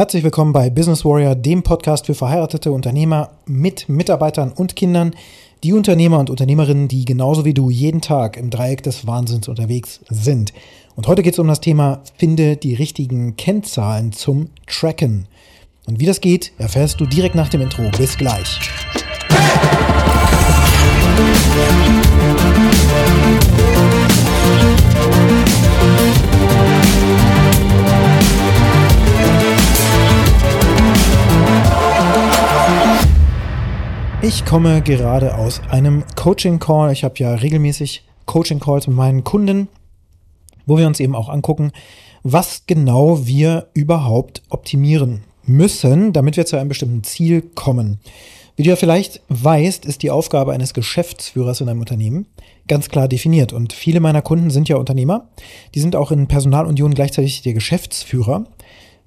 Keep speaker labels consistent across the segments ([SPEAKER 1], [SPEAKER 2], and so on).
[SPEAKER 1] Herzlich willkommen bei Business Warrior, dem Podcast für verheiratete Unternehmer mit Mitarbeitern und Kindern, die Unternehmer und Unternehmerinnen, die genauso wie du jeden Tag im Dreieck des Wahnsinns unterwegs sind. Und heute geht es um das Thema Finde die richtigen Kennzahlen zum Tracken. Und wie das geht, erfährst du direkt nach dem Intro. Bis gleich. Ich komme gerade aus einem Coaching-Call. Ich habe ja regelmäßig Coaching-Calls mit meinen Kunden, wo wir uns eben auch angucken, was genau wir überhaupt optimieren müssen, damit wir zu einem bestimmten Ziel kommen. Wie du ja vielleicht weißt, ist die Aufgabe eines Geschäftsführers in einem Unternehmen ganz klar definiert. Und viele meiner Kunden sind ja Unternehmer. Die sind auch in Personalunion gleichzeitig der Geschäftsführer.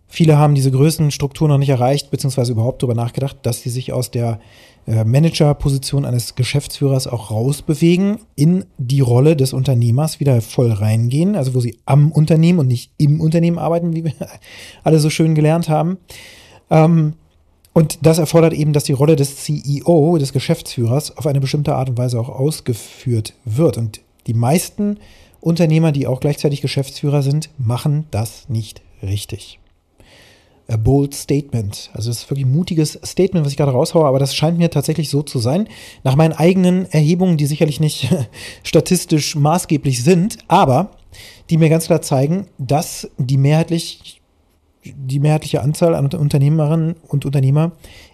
[SPEAKER 1] Viele haben diese Größenstruktur noch nicht erreicht, beziehungsweise überhaupt darüber nachgedacht, dass sie sich aus der Managerposition eines Geschäftsführers auch rausbewegen, in die Rolle des Unternehmers wieder voll reingehen, also wo sie am Unternehmen und nicht im Unternehmen arbeiten, wie wir alle so schön gelernt haben. Ähm, und das erfordert eben, dass die Rolle des CEO, des Geschäftsführers, auf eine bestimmte Art und Weise auch ausgeführt wird. Und die meisten Unternehmer, die auch gleichzeitig Geschäftsführer sind, machen das nicht richtig a bold statement. Also das ist wirklich ein mutiges Statement, was ich gerade raushaue, aber das scheint mir tatsächlich so zu sein. Nach meinen eigenen Erhebungen, die sicherlich nicht statistisch maßgeblich sind, aber die mir ganz klar zeigen, dass die mehrheitlich die mehrheitliche Anzahl an Unternehmerinnen und Unternehmer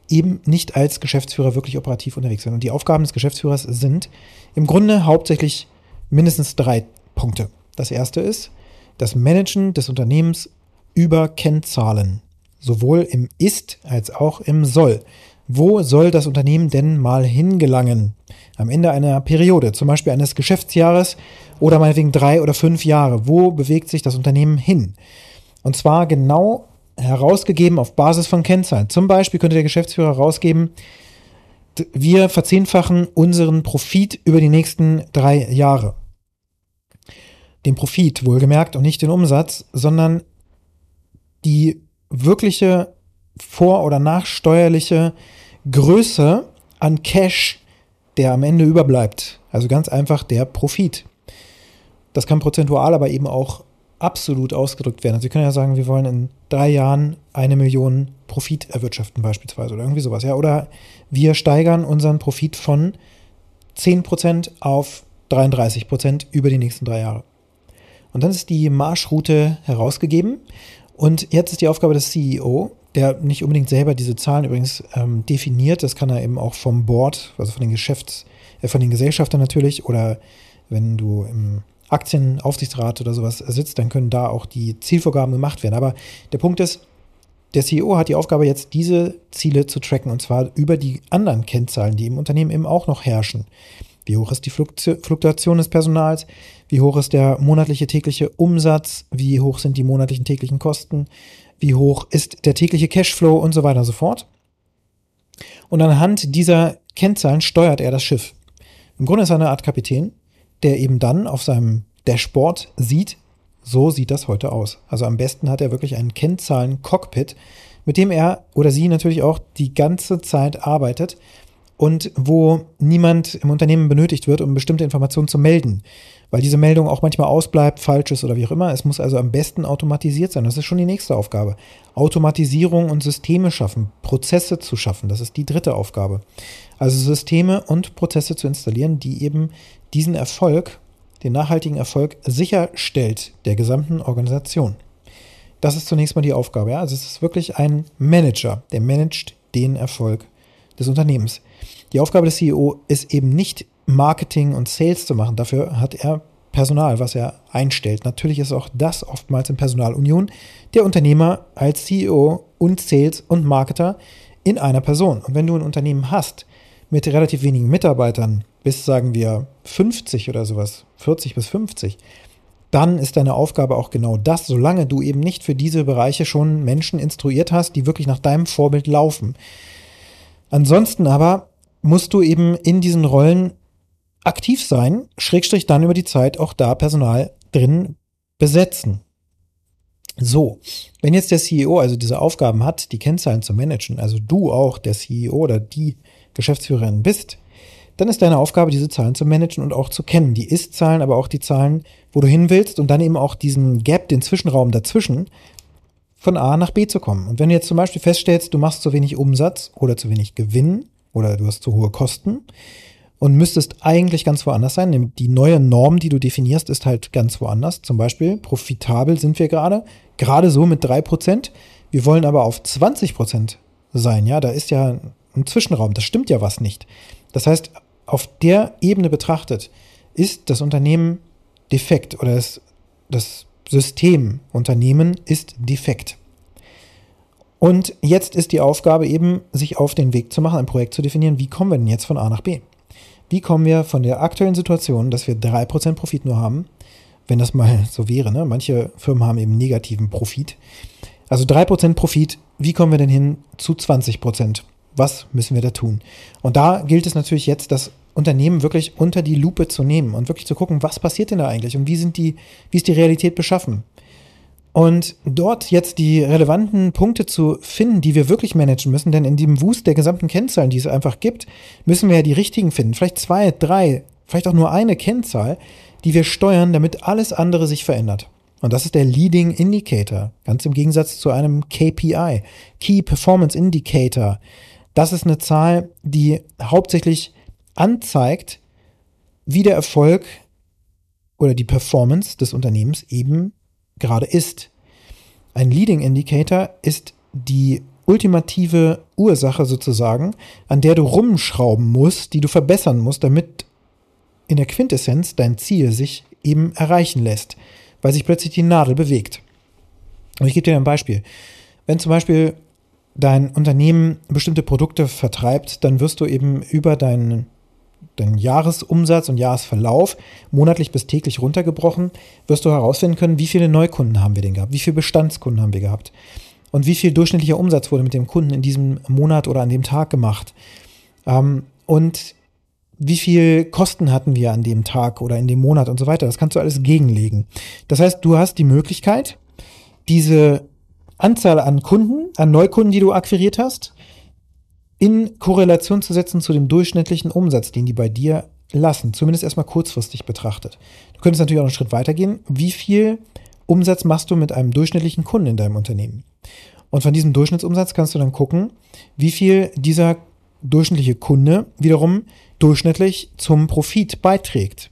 [SPEAKER 1] eben nicht als Geschäftsführer wirklich operativ unterwegs sind. Und die Aufgaben des Geschäftsführers sind im Grunde hauptsächlich mindestens drei Punkte. Das erste ist das Managen des Unternehmens über Kennzahlen sowohl im Ist als auch im Soll. Wo soll das Unternehmen denn mal hingelangen? Am Ende einer Periode, zum Beispiel eines Geschäftsjahres oder meinetwegen drei oder fünf Jahre. Wo bewegt sich das Unternehmen hin? Und zwar genau herausgegeben auf Basis von Kennzahlen. Zum Beispiel könnte der Geschäftsführer herausgeben, wir verzehnfachen unseren Profit über die nächsten drei Jahre. Den Profit wohlgemerkt und nicht den Umsatz, sondern die wirkliche vor- oder nachsteuerliche Größe an Cash, der am Ende überbleibt. Also ganz einfach der Profit. Das kann prozentual, aber eben auch absolut ausgedrückt werden. Also Sie können ja sagen, wir wollen in drei Jahren eine Million Profit erwirtschaften beispielsweise oder irgendwie sowas. Ja, oder wir steigern unseren Profit von 10% auf 33% über die nächsten drei Jahre. Und dann ist die Marschroute herausgegeben und jetzt ist die Aufgabe des CEO, der nicht unbedingt selber diese Zahlen übrigens ähm, definiert, das kann er eben auch vom Board, also von den Geschäfts-, äh, von den Gesellschaftern natürlich, oder wenn du im Aktienaufsichtsrat oder sowas sitzt, dann können da auch die Zielvorgaben gemacht werden. Aber der Punkt ist, der CEO hat die Aufgabe, jetzt diese Ziele zu tracken und zwar über die anderen Kennzahlen, die im Unternehmen eben auch noch herrschen. Wie hoch ist die Fluktuation des Personals? Wie hoch ist der monatliche tägliche Umsatz? Wie hoch sind die monatlichen täglichen Kosten? Wie hoch ist der tägliche Cashflow und so weiter und so fort? Und anhand dieser Kennzahlen steuert er das Schiff. Im Grunde ist er eine Art Kapitän, der eben dann auf seinem Dashboard sieht, so sieht das heute aus. Also am besten hat er wirklich einen Kennzahlen-Cockpit, mit dem er oder sie natürlich auch die ganze Zeit arbeitet und wo niemand im Unternehmen benötigt wird, um bestimmte Informationen zu melden. Weil diese Meldung auch manchmal ausbleibt, falsch ist oder wie auch immer. Es muss also am besten automatisiert sein. Das ist schon die nächste Aufgabe. Automatisierung und Systeme schaffen, Prozesse zu schaffen. Das ist die dritte Aufgabe. Also Systeme und Prozesse zu installieren, die eben diesen Erfolg, den nachhaltigen Erfolg sicherstellt der gesamten Organisation. Das ist zunächst mal die Aufgabe. Ja? Also es ist wirklich ein Manager, der managt den Erfolg des Unternehmens. Die Aufgabe des CEO ist eben nicht Marketing und Sales zu machen. Dafür hat er Personal, was er einstellt. Natürlich ist auch das oftmals in Personalunion der Unternehmer als CEO und Sales und Marketer in einer Person. Und wenn du ein Unternehmen hast mit relativ wenigen Mitarbeitern, bis sagen wir 50 oder sowas, 40 bis 50, dann ist deine Aufgabe auch genau das, solange du eben nicht für diese Bereiche schon Menschen instruiert hast, die wirklich nach deinem Vorbild laufen. Ansonsten aber musst du eben in diesen Rollen aktiv sein, Schrägstrich dann über die Zeit auch da Personal drin besetzen. So, wenn jetzt der CEO also diese Aufgaben hat, die Kennzahlen zu managen, also du auch der CEO oder die Geschäftsführerin bist, dann ist deine Aufgabe, diese Zahlen zu managen und auch zu kennen. Die Ist-Zahlen, aber auch die Zahlen, wo du hin willst und dann eben auch diesen Gap, den Zwischenraum dazwischen, von A nach B zu kommen. Und wenn du jetzt zum Beispiel feststellst, du machst zu wenig Umsatz oder zu wenig Gewinn oder du hast zu hohe Kosten und müsstest eigentlich ganz woanders sein, die neue Norm, die du definierst, ist halt ganz woanders. Zum Beispiel, profitabel sind wir gerade, gerade so mit drei Prozent. Wir wollen aber auf 20 Prozent sein, ja, da ist ja ein Zwischenraum, das stimmt ja was nicht. Das heißt, auf der Ebene betrachtet, ist das Unternehmen defekt oder das, das System Unternehmen ist defekt. Und jetzt ist die Aufgabe eben, sich auf den Weg zu machen, ein Projekt zu definieren, wie kommen wir denn jetzt von A nach B? Wie kommen wir von der aktuellen Situation, dass wir 3% Profit nur haben, wenn das mal so wäre, ne? manche Firmen haben eben negativen Profit, also 3% Profit, wie kommen wir denn hin zu 20%? Was müssen wir da tun? Und da gilt es natürlich jetzt, das Unternehmen wirklich unter die Lupe zu nehmen und wirklich zu gucken, was passiert denn da eigentlich und wie sind die, wie ist die Realität beschaffen? Und dort jetzt die relevanten Punkte zu finden, die wir wirklich managen müssen, denn in dem Wust der gesamten Kennzahlen, die es einfach gibt, müssen wir ja die richtigen finden. Vielleicht zwei, drei, vielleicht auch nur eine Kennzahl, die wir steuern, damit alles andere sich verändert. Und das ist der Leading Indicator, ganz im Gegensatz zu einem KPI, Key Performance Indicator. Das ist eine Zahl, die hauptsächlich anzeigt, wie der Erfolg oder die Performance des Unternehmens eben gerade ist. Ein Leading Indicator ist die ultimative Ursache sozusagen, an der du rumschrauben musst, die du verbessern musst, damit in der Quintessenz dein Ziel sich eben erreichen lässt, weil sich plötzlich die Nadel bewegt. Und ich gebe dir ein Beispiel. Wenn zum Beispiel dein Unternehmen bestimmte Produkte vertreibt, dann wirst du eben über deinen deinen Jahresumsatz und Jahresverlauf monatlich bis täglich runtergebrochen, wirst du herausfinden können, wie viele Neukunden haben wir denn gehabt, wie viele Bestandskunden haben wir gehabt und wie viel durchschnittlicher Umsatz wurde mit dem Kunden in diesem Monat oder an dem Tag gemacht. Ähm, und wie viel Kosten hatten wir an dem Tag oder in dem Monat und so weiter. Das kannst du alles gegenlegen. Das heißt, du hast die Möglichkeit, diese Anzahl an Kunden, an Neukunden, die du akquiriert hast, in Korrelation zu setzen zu dem durchschnittlichen Umsatz, den die bei dir lassen, zumindest erstmal kurzfristig betrachtet. Du könntest natürlich auch einen Schritt weitergehen. Wie viel Umsatz machst du mit einem durchschnittlichen Kunden in deinem Unternehmen? Und von diesem Durchschnittsumsatz kannst du dann gucken, wie viel dieser durchschnittliche Kunde wiederum durchschnittlich zum Profit beiträgt.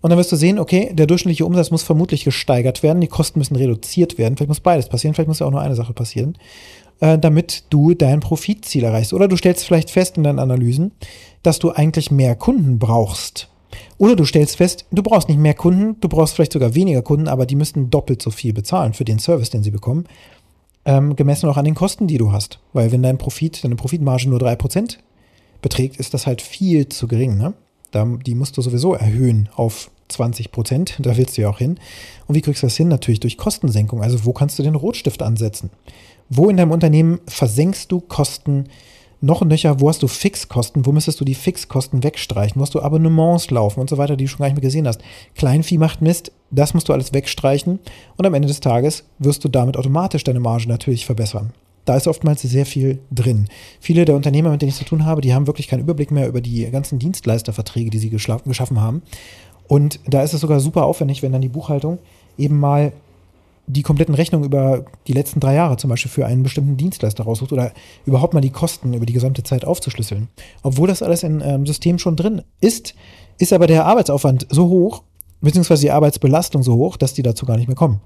[SPEAKER 1] Und dann wirst du sehen, okay, der durchschnittliche Umsatz muss vermutlich gesteigert werden, die Kosten müssen reduziert werden, vielleicht muss beides passieren, vielleicht muss ja auch nur eine Sache passieren äh, damit du dein Profitziel erreichst. Oder du stellst vielleicht fest in deinen Analysen, dass du eigentlich mehr Kunden brauchst. Oder du stellst fest, du brauchst nicht mehr Kunden, du brauchst vielleicht sogar weniger Kunden, aber die müssten doppelt so viel bezahlen für den Service, den sie bekommen, ähm, gemessen auch an den Kosten, die du hast. Weil wenn dein Profit, deine Profitmarge nur 3% beträgt, ist das halt viel zu gering. Ne? Da, die musst du sowieso erhöhen auf 20% Da willst du ja auch hin. Und wie kriegst du das hin? Natürlich durch Kostensenkung. Also wo kannst du den Rotstift ansetzen? Wo in deinem Unternehmen versenkst du Kosten noch nöcher? Wo hast du Fixkosten? Wo müsstest du die Fixkosten wegstreichen? Wo hast du Abonnements laufen und so weiter, die du schon gar nicht mehr gesehen hast? Kleinvieh macht Mist, das musst du alles wegstreichen und am Ende des Tages wirst du damit automatisch deine Marge natürlich verbessern. Da ist oftmals sehr viel drin. Viele der Unternehmer, mit denen ich zu tun habe, die haben wirklich keinen Überblick mehr über die ganzen Dienstleisterverträge, die sie geschaffen haben. Und da ist es sogar super aufwendig, wenn dann die Buchhaltung eben mal die kompletten Rechnungen über die letzten drei Jahre zum Beispiel für einen bestimmten Dienstleister raussucht oder überhaupt mal die Kosten über die gesamte Zeit aufzuschlüsseln. Obwohl das alles im ähm, System schon drin ist, ist aber der Arbeitsaufwand so hoch, beziehungsweise die Arbeitsbelastung so hoch, dass die dazu gar nicht mehr kommen.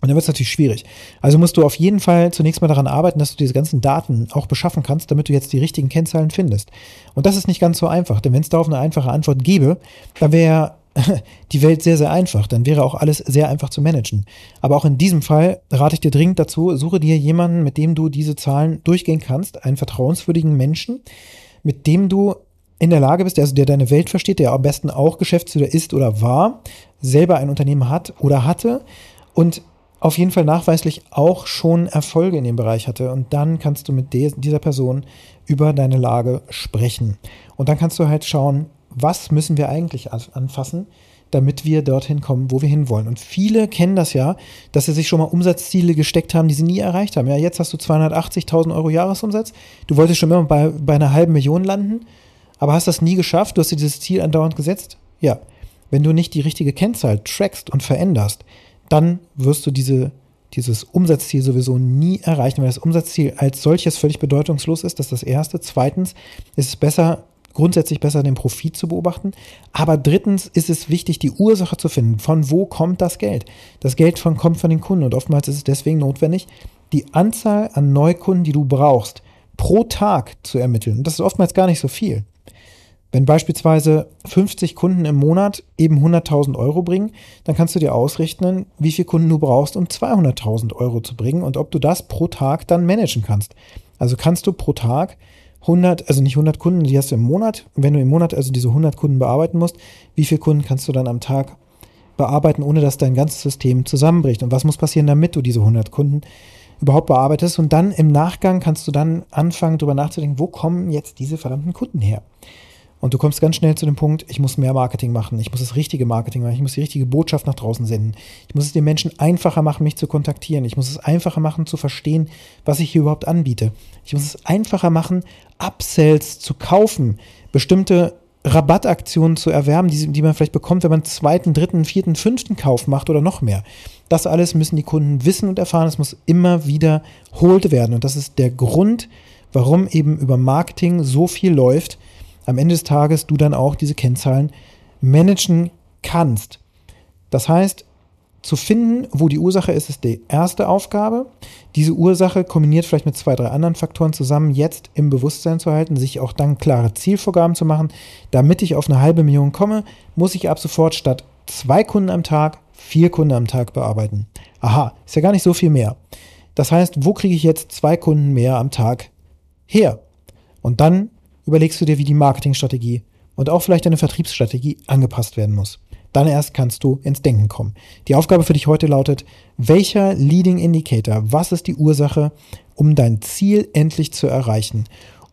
[SPEAKER 1] Und dann wird es natürlich schwierig. Also musst du auf jeden Fall zunächst mal daran arbeiten, dass du diese ganzen Daten auch beschaffen kannst, damit du jetzt die richtigen Kennzahlen findest. Und das ist nicht ganz so einfach, denn wenn es darauf eine einfache Antwort gäbe, dann wäre die Welt sehr, sehr einfach. Dann wäre auch alles sehr einfach zu managen. Aber auch in diesem Fall rate ich dir dringend dazu, suche dir jemanden, mit dem du diese Zahlen durchgehen kannst, einen vertrauenswürdigen Menschen, mit dem du in der Lage bist, also der deine Welt versteht, der am besten auch Geschäftsführer ist oder war, selber ein Unternehmen hat oder hatte und auf jeden Fall nachweislich auch schon Erfolge in dem Bereich hatte. Und dann kannst du mit dieser Person über deine Lage sprechen. Und dann kannst du halt schauen, was müssen wir eigentlich anfassen? damit wir dorthin kommen, wo wir hinwollen. Und viele kennen das ja, dass sie sich schon mal Umsatzziele gesteckt haben, die sie nie erreicht haben. Ja, jetzt hast du 280.000 Euro Jahresumsatz. Du wolltest schon immer bei, bei einer halben Million landen, aber hast das nie geschafft. Du hast dir dieses Ziel andauernd gesetzt. Ja, wenn du nicht die richtige Kennzahl trackst und veränderst, dann wirst du diese, dieses Umsatzziel sowieso nie erreichen, weil das Umsatzziel als solches völlig bedeutungslos ist. Das ist das Erste. Zweitens ist es besser, grundsätzlich besser den Profit zu beobachten. Aber drittens ist es wichtig, die Ursache zu finden. Von wo kommt das Geld? Das Geld von, kommt von den Kunden und oftmals ist es deswegen notwendig, die Anzahl an Neukunden, die du brauchst, pro Tag zu ermitteln. Und das ist oftmals gar nicht so viel. Wenn beispielsweise 50 Kunden im Monat eben 100.000 Euro bringen, dann kannst du dir ausrechnen, wie viele Kunden du brauchst, um 200.000 Euro zu bringen und ob du das pro Tag dann managen kannst. Also kannst du pro Tag 100, also nicht 100 Kunden, die hast du im Monat. Wenn du im Monat also diese 100 Kunden bearbeiten musst, wie viele Kunden kannst du dann am Tag bearbeiten, ohne dass dein ganzes System zusammenbricht? Und was muss passieren, damit du diese 100 Kunden überhaupt bearbeitest? Und dann im Nachgang kannst du dann anfangen, darüber nachzudenken, wo kommen jetzt diese verdammten Kunden her? Und du kommst ganz schnell zu dem Punkt, ich muss mehr Marketing machen, ich muss das richtige Marketing machen, ich muss die richtige Botschaft nach draußen senden. Ich muss es den Menschen einfacher machen, mich zu kontaktieren. Ich muss es einfacher machen, zu verstehen, was ich hier überhaupt anbiete. Ich muss es einfacher machen, Upsells zu kaufen, bestimmte Rabattaktionen zu erwerben, die, die man vielleicht bekommt, wenn man zweiten, dritten, vierten, fünften Kauf macht oder noch mehr. Das alles müssen die Kunden wissen und erfahren. Es muss immer wiederholt werden. Und das ist der Grund, warum eben über Marketing so viel läuft am Ende des Tages du dann auch diese Kennzahlen managen kannst. Das heißt, zu finden, wo die Ursache ist, ist die erste Aufgabe. Diese Ursache kombiniert vielleicht mit zwei, drei anderen Faktoren zusammen, jetzt im Bewusstsein zu halten, sich auch dann klare Zielvorgaben zu machen. Damit ich auf eine halbe Million komme, muss ich ab sofort statt zwei Kunden am Tag vier Kunden am Tag bearbeiten. Aha, ist ja gar nicht so viel mehr. Das heißt, wo kriege ich jetzt zwei Kunden mehr am Tag her? Und dann überlegst du dir, wie die Marketingstrategie und auch vielleicht deine Vertriebsstrategie angepasst werden muss. Dann erst kannst du ins Denken kommen. Die Aufgabe für dich heute lautet, welcher Leading Indicator, was ist die Ursache, um dein Ziel endlich zu erreichen?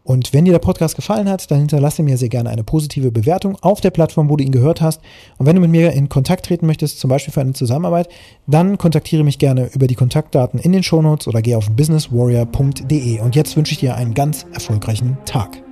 [SPEAKER 1] Und wenn dir der Podcast gefallen hat, dann hinterlasse mir sehr gerne eine positive Bewertung auf der Plattform, wo du ihn gehört hast. Und wenn du mit mir in Kontakt treten möchtest, zum Beispiel für eine Zusammenarbeit, dann kontaktiere mich gerne über die Kontaktdaten in den Shownotes oder geh auf businesswarrior.de. Und jetzt wünsche ich dir einen ganz erfolgreichen Tag.